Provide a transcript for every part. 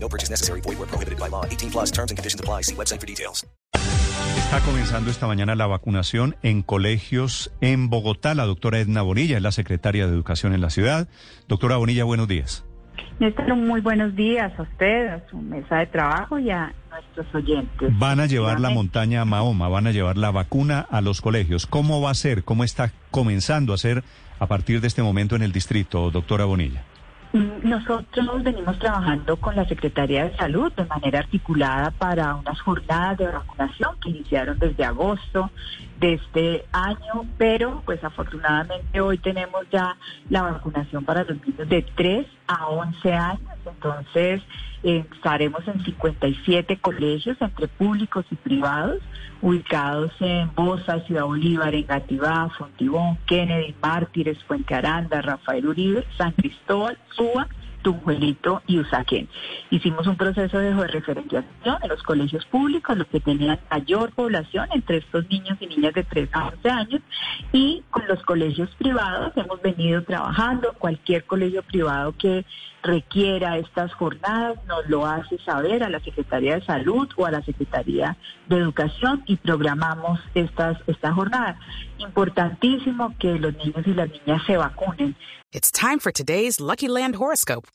No purchase necessary. Void where prohibited by law. 18 plus terms and conditions apply. See website for details. Está comenzando esta mañana la vacunación en colegios en Bogotá. La doctora Edna Bonilla es la secretaria de Educación en la ciudad. Doctora Bonilla, buenos días. Néstor, muy buenos días a usted, a su mesa de trabajo y a nuestros oyentes. Van a llevar la montaña a Mahoma, van a llevar la vacuna a los colegios. ¿Cómo va a ser? ¿Cómo está comenzando a ser a partir de este momento en el distrito, doctora Bonilla? Mm, Nosotros venimos trabajando con la Secretaría de Salud de manera articulada para unas jornadas de vacunación que iniciaron desde agosto de este año, pero pues afortunadamente hoy tenemos ya la vacunación para los niños de 3 a 11 años, entonces eh, estaremos en 57 colegios entre públicos y privados ubicados en Bosa, Ciudad Bolívar, Engativá, Fontibón, Kennedy, Mártires, Fuente Aranda, Rafael Uribe, San Cristóbal, Suba, Tunjuelito y Usaquén. Hicimos un proceso de referenciación en los colegios públicos, los que tenían mayor población entre estos niños y niñas de 3 a 11 años, y con los colegios privados hemos venido trabajando. Cualquier colegio privado que requiera estas jornadas nos lo hace saber a la Secretaría de Salud o a la Secretaría de Educación y programamos estas esta jornada. Importantísimo que los niños y las niñas se vacunen. It's time for today's Lucky Land horoscope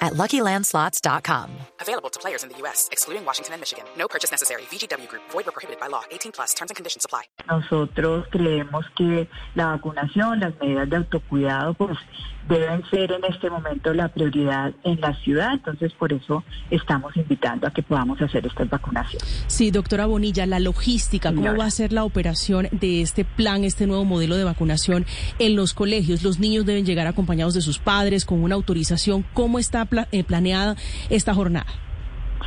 at LuckyLandSlots.com. Available to players in the U.S., excluding Washington and Michigan. No purchase necessary. VGW Group. Void where prohibited by law. 18 plus. Terms and conditions apply. Nosotros creemos que la vacunación, las medidas de autocuidado, pues deben ser en este momento la prioridad en la ciudad. Entonces, por eso estamos invitando a que podamos hacer estas vacunaciones. Sí, doctora Bonilla, la logística, ¿cómo Señora. va a ser la operación de este plan, este nuevo modelo de vacunación en los colegios? Los niños deben llegar acompañados de sus padres con una autorización. ¿Cómo está eh, planeada esta jornada?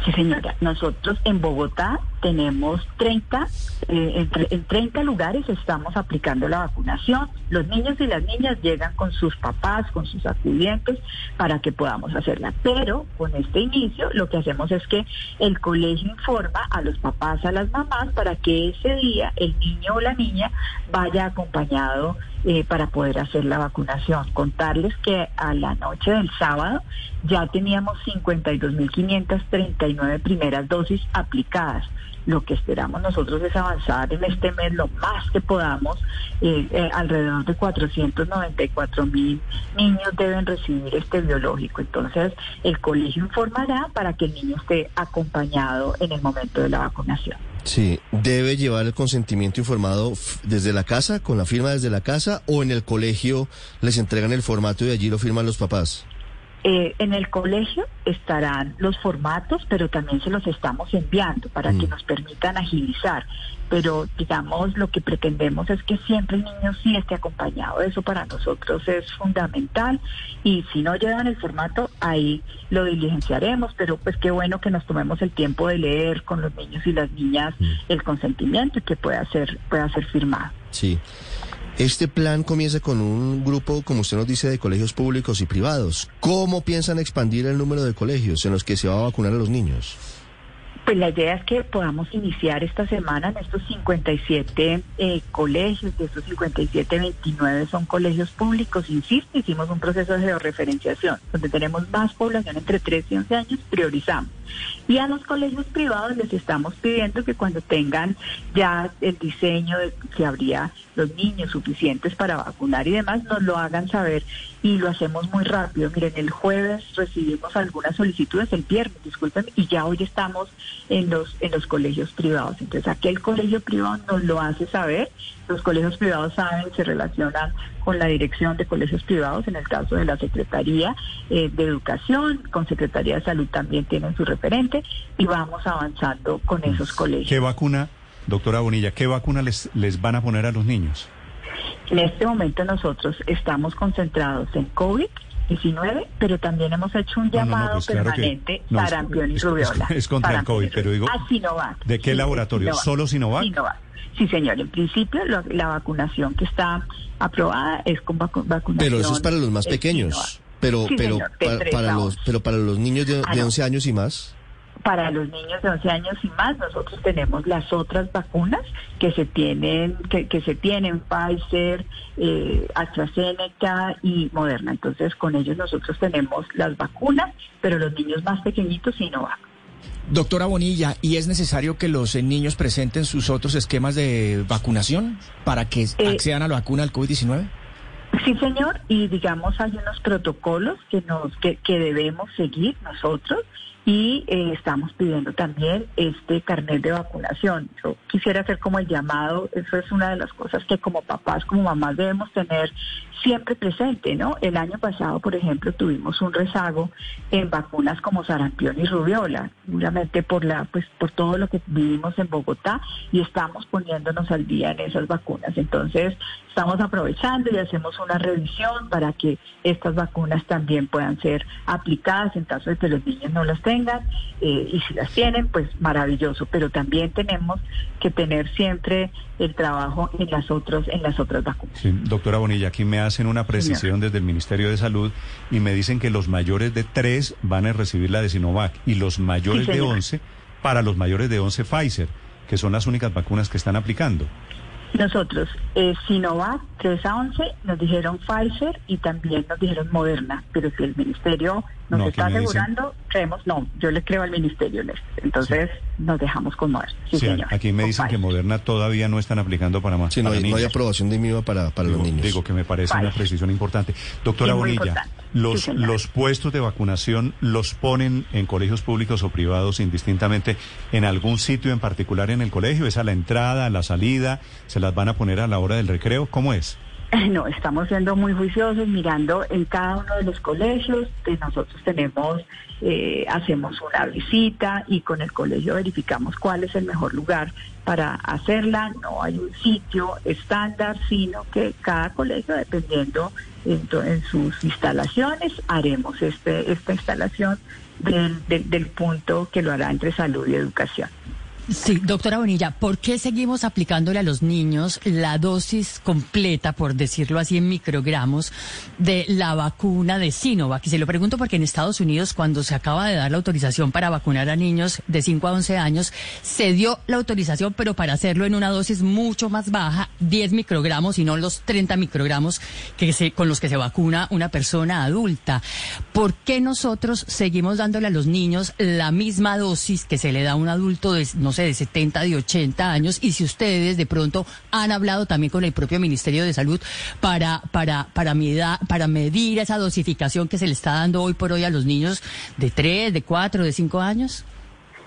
Sí, señora. Nosotros en Bogotá tenemos 30, eh, en 30 lugares estamos aplicando la vacunación. Los niños y las niñas llegan con sus papás, con sus acudientes, para que podamos hacerla. Pero con este inicio lo que hacemos es que el colegio informa a los papás, a las mamás, para que ese día el niño o la niña vaya acompañado eh, para poder hacer la vacunación. Contarles que a la noche del sábado ya teníamos 52.539 primeras dosis aplicadas. Lo que esperamos nosotros es avanzar en este mes lo más que podamos. Eh, eh, alrededor de 494 mil niños deben recibir este biológico. Entonces, el colegio informará para que el niño esté acompañado en el momento de la vacunación. Sí, debe llevar el consentimiento informado desde la casa, con la firma desde la casa, o en el colegio les entregan el formato y allí lo firman los papás. Eh, en el colegio estarán los formatos, pero también se los estamos enviando para que Mm. nos permitan agilizar. Pero digamos, lo que pretendemos es que siempre el niño sí esté acompañado. Eso para nosotros es fundamental. Y si no llevan el formato, ahí lo diligenciaremos. Pero pues qué bueno que nos tomemos el tiempo de leer con los niños y las niñas el consentimiento y que pueda ser, pueda ser firmado. Sí. Este plan comienza con un grupo, como usted nos dice, de colegios públicos y privados. ¿Cómo piensan expandir el número de colegios en los que se va a vacunar a los niños? Pues la idea es que podamos iniciar esta semana en estos 57 eh, colegios, de estos 57, 29 son colegios públicos, insisto, hicimos un proceso de georreferenciación, donde tenemos más población entre 3 y 11 años, priorizamos. Y a los colegios privados les estamos pidiendo que cuando tengan ya el diseño de que habría los niños suficientes para vacunar y demás, nos lo hagan saber y lo hacemos muy rápido. Miren, el jueves recibimos algunas solicitudes, el viernes, disculpen, y ya hoy estamos en los en los colegios privados. Entonces, aquel colegio privado nos lo hace saber. Los colegios privados saben, se relacionan con la dirección de colegios privados, en el caso de la Secretaría eh, de Educación, con Secretaría de Salud también tienen su referente y vamos avanzando con esos colegios. ¿Qué vacuna, doctora Bonilla, qué vacuna les, les van a poner a los niños? En este momento nosotros estamos concentrados en COVID. 19, pero también hemos hecho un No, no, no, llamado pues claro que- permanente no, es- sarampión y rubiola. es- es contra el COVID, pero digo, Ah, Sinovac. ¿de qué laboratorio? Sinovac. ¿Solo Sinovac? Sinovac. Sí, señor. En principio, lo- la vacunación que está aprobada es con vacu- vacunación. Pero eso es para los más pequeños. Pero, Sí, pero, señor, para los, pero para los niños de, Ah, de no. 11 años y más. Para los niños de 11 años y más, nosotros tenemos las otras vacunas que se tienen, que, que se tienen Pfizer, eh, AstraZeneca y Moderna. Entonces, con ellos nosotros tenemos las vacunas, pero los niños más pequeñitos sí no van. Doctora Bonilla, ¿y es necesario que los eh, niños presenten sus otros esquemas de vacunación para que Eh, accedan a la vacuna del COVID-19? Sí, señor, y digamos hay unos protocolos que nos que, que debemos seguir nosotros y eh, estamos pidiendo también este carnet de vacunación. Yo quisiera hacer como el llamado, eso es una de las cosas que como papás, como mamás debemos tener siempre presente, ¿no? El año pasado, por ejemplo, tuvimos un rezago en vacunas como sarampión y rubiola, seguramente por la pues por todo lo que vivimos en Bogotá y estamos poniéndonos al día en esas vacunas. Entonces, estamos aprovechando y hacemos una revisión para que estas vacunas también puedan ser aplicadas en caso de que los niños no las tengan eh, y si las tienen, pues maravilloso, pero también tenemos que tener siempre el trabajo en las otras en las otras vacunas. Sí, doctora Bonilla, aquí me hacen una precisión desde el Ministerio de Salud y me dicen que los mayores de 3 van a recibir la de Sinovac y los mayores Sí, de señor. 11 para los mayores de 11 Pfizer, que son las únicas vacunas que están aplicando. Nosotros, eh, Sinovac 3 a 11, nos dijeron Pfizer y también nos dijeron Moderna, pero si el ministerio nos No, está dicen- asegurando, creemos, no, yo le creo al ministerio. Entonces nos dejamos con Moderna. Sí, Sí, señor. aquí me dicen que. Moderna todavía no están aplicando para más. Sí, no, para hay, no hay aprobación de MIVA para, para digo, los niños. digo que me parece una precisión importante. Doctora Bonilla, importante. los, los puestos de vacunación los ponen en colegios públicos o privados indistintamente en algún sitio en particular en el colegio, es a la entrada, a la salida, se las van a poner a la hora del recreo, ¿cómo es? No, estamos siendo muy juiciosos, mirando en cada uno de los colegios. que nosotros tenemos, eh, hacemos una visita y con el colegio verificamos cuál es el mejor lugar para hacerla. No hay un sitio estándar, sino que cada colegio, dependiendo en, sus instalaciones, haremos este, esta instalación del punto que lo hará entre salud y educación. Sí, doctora Bonilla, ¿por qué seguimos aplicándole a los niños la dosis completa, por decirlo así, en microgramos de la vacuna de Sinovac? Y se lo pregunto porque en Estados Unidos, cuando se acaba de dar la autorización para vacunar a niños de 5 a 11 años, se dio la autorización, pero para hacerlo en una dosis mucho más baja, 10 microgramos y no los 30 microgramos que con los que se vacuna una persona adulta. ¿Por qué nosotros seguimos dándole a los niños la misma dosis que se le da a un adulto de, sé, de 70, de 80 años? Y si ustedes de pronto han hablado también con el propio Ministerio de Salud para, para, para, para medir esa dosificación que se le está dando hoy por hoy a los niños de 3, de 4, de 5 años.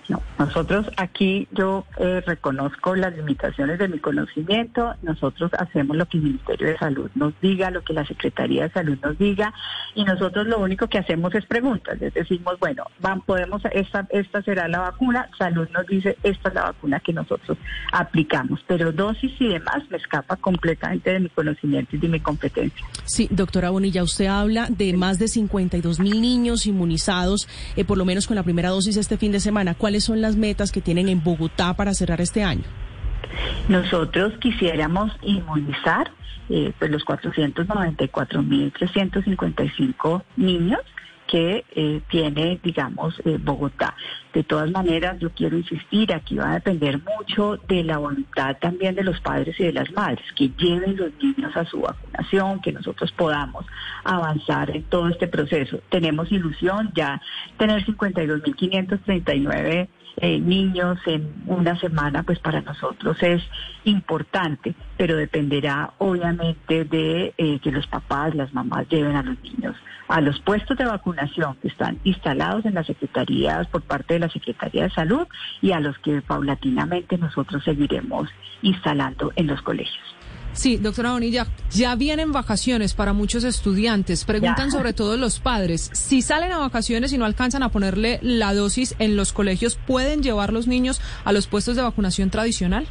No, nosotros aquí yo eh, reconozco las limitaciones de mi conocimiento, nosotros hacemos lo que el Ministerio de Salud nos diga, lo que la Secretaría de Salud nos diga, y nosotros lo único que hacemos es preguntas, les decimos, bueno, van, podemos, esta, esta será la vacuna, Salud nos dice, esta es la vacuna que nosotros aplicamos, pero dosis y demás me escapa completamente de mi conocimiento y de mi competencia. Sí, doctora Bonilla, usted habla de más de 52 mil niños inmunizados, eh, por lo menos con la primera dosis este fin de semana. ¿Cuáles son las metas que tienen en Bogotá para cerrar este año? Nosotros quisiéramos inmunizar eh, pues los 494.355 niños que eh, tiene, digamos, eh, Bogotá. De todas maneras, yo quiero insistir, aquí va a depender mucho de la voluntad también de los padres y de las madres, que lleven los niños a su vacunación, que nosotros podamos avanzar en todo este proceso. Tenemos ilusión ya tener 52.539 eh, niños en una semana, pues para nosotros es importante, pero dependerá obviamente de eh, que los papás, las mamás lleven a los niños a los puestos de vacunación que están instalados en las secretarías por parte de la Secretaría de Salud y a los que paulatinamente nosotros seguiremos instalando en los colegios. Sí, doctora Bonilla, ya vienen vacaciones para muchos estudiantes. Preguntan sobre todo los padres, si salen a vacaciones y no alcanzan a ponerle la dosis en los colegios, ¿pueden llevar los niños a los puestos de vacunación tradicional?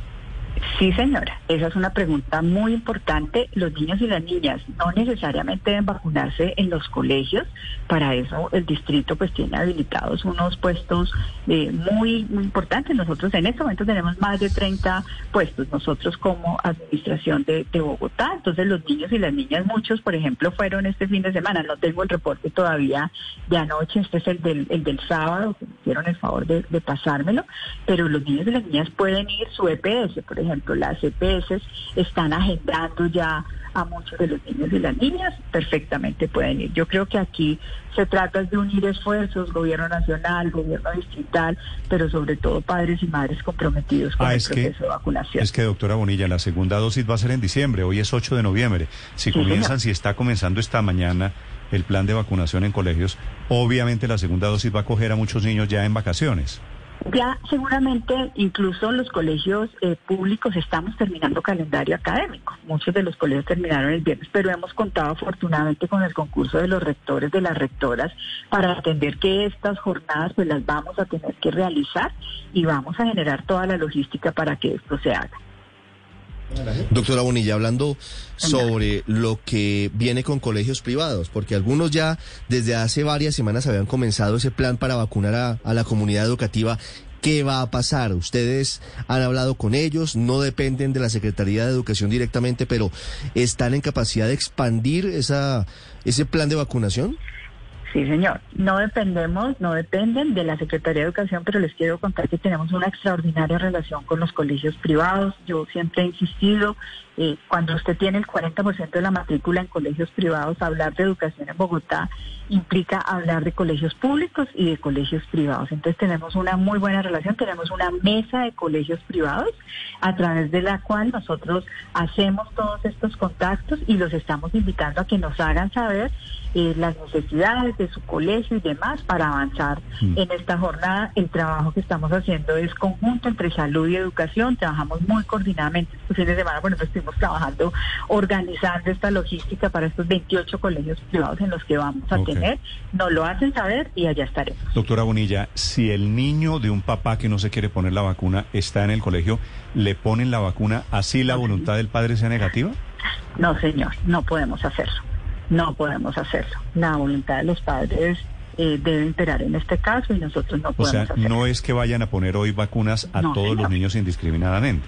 Sí, señora, esa es una pregunta muy importante. Los niños y las niñas no necesariamente deben vacunarse en los colegios. Para eso el distrito pues tiene habilitados unos puestos eh, muy, muy importantes. Nosotros en este momento tenemos más de 30 puestos, nosotros como administración de, Bogotá. Entonces los niños y las niñas, muchos, por ejemplo, fueron este fin de semana. No tengo el reporte todavía de anoche, este es el del, el del sábado, que me hicieron el favor de pasármelo. Pero los niños y las niñas pueden ir su EPS, por ejemplo ejemplo, las EPS están agendando ya a muchos de los niños y las niñas, perfectamente pueden ir. Yo creo que aquí se trata de unir esfuerzos, gobierno nacional, gobierno distrital, pero sobre todo padres y madres comprometidos con ah, el proceso de vacunación. Es que, doctora Bonilla, la segunda dosis va a ser en diciembre, hoy es 8 de noviembre. Si comienzan, si está comenzando esta mañana el plan de vacunación en colegios, obviamente la segunda dosis va a coger a muchos niños ya en vacaciones. Ya seguramente incluso los colegios eh, públicos estamos terminando calendario académico. Muchos de los colegios terminaron el viernes, pero hemos contado afortunadamente con el concurso de los rectores, de las rectoras, para atender que estas jornadas pues las vamos a tener que realizar y vamos a generar toda la logística para que esto se haga. Doctora Bonilla, hablando sobre lo que viene con colegios privados, porque algunos ya desde hace varias semanas habían comenzado ese plan para vacunar a, a, la comunidad educativa. ¿Qué va a pasar? Ustedes han hablado con ellos, no dependen de la Secretaría de Educación directamente, pero ¿están en capacidad de expandir esa, ese plan de vacunación? Sí, señor. No dependemos, no dependen de la Secretaría de Educación, pero les quiero contar que tenemos una extraordinaria relación con los colegios privados. Yo siempre he insistido, eh, cuando usted tiene el 40% de la matrícula en colegios privados, hablar de educación en Bogotá implica hablar de colegios públicos y de colegios privados. Entonces tenemos una muy buena relación, tenemos una mesa de colegios privados a través de la cual nosotros hacemos todos estos contactos y los estamos invitando a que nos hagan saber eh, las necesidades de su colegio y demás para avanzar mm. en esta jornada. El trabajo que estamos haciendo es conjunto entre salud y educación, trabajamos muy coordinadamente. Este fin de semana, bueno, pues estuvimos trabajando, organizando esta logística para estos 28 colegios privados en los que vamos a tener. Nos lo hacen saber y allá estaremos. Doctora Bonilla, si el niño de un papá que no se quiere poner la vacuna está en el colegio, ¿le ponen la vacuna así la voluntad del padre sea negativa? No, señor, no podemos hacerlo no podemos hacerlo. La voluntad de los padres eh, debe imperar en este caso y nosotros no podemos O sea, no es que vayan a poner hoy vacunas a todos los niños indiscriminadamente.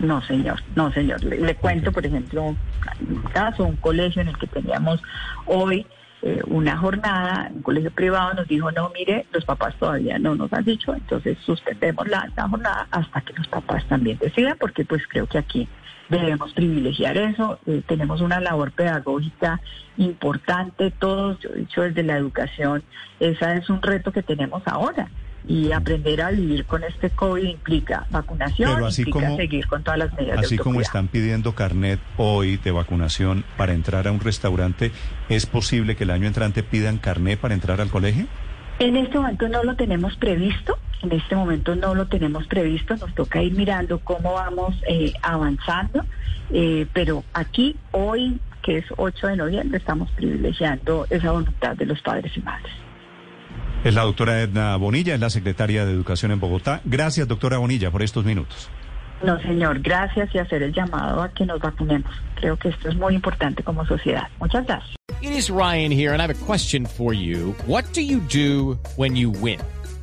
No, señor, no, señor. Le, cuento, por ejemplo, un caso, un colegio en el que teníamos hoy eh, una jornada, un colegio privado nos dijo, no, mire, los papás todavía no nos han dicho, entonces suspendemos la, la jornada hasta que los papás también decidan, porque pues creo que aquí debemos privilegiar eso. Eh, tenemos una labor pedagógica importante, todos, yo he dicho desde la educación, esa es un reto que tenemos ahora. Y aprender a vivir con este COVID implica vacunación, implica seguir con todas las medidas Así como están pidiendo carnet hoy de vacunación para entrar a un restaurante, ¿es posible que el año entrante pidan carnet para entrar al colegio? En este momento no lo tenemos previsto, en este momento no lo tenemos previsto, nos toca ir mirando cómo vamos eh, avanzando, eh, pero aquí hoy, que es 8 de noviembre, estamos privilegiando esa voluntad de los padres y madres. Es la doctora Edna Bonilla, es la secretaria de Educación en Bogotá. Gracias, doctora Bonilla, por estos minutos. No, señor, gracias y hacer el llamado a que nos vacunemos. Creo que esto es muy importante como sociedad. Muchas gracias. It is Ryan here and I have a question for you. What do you do when you win?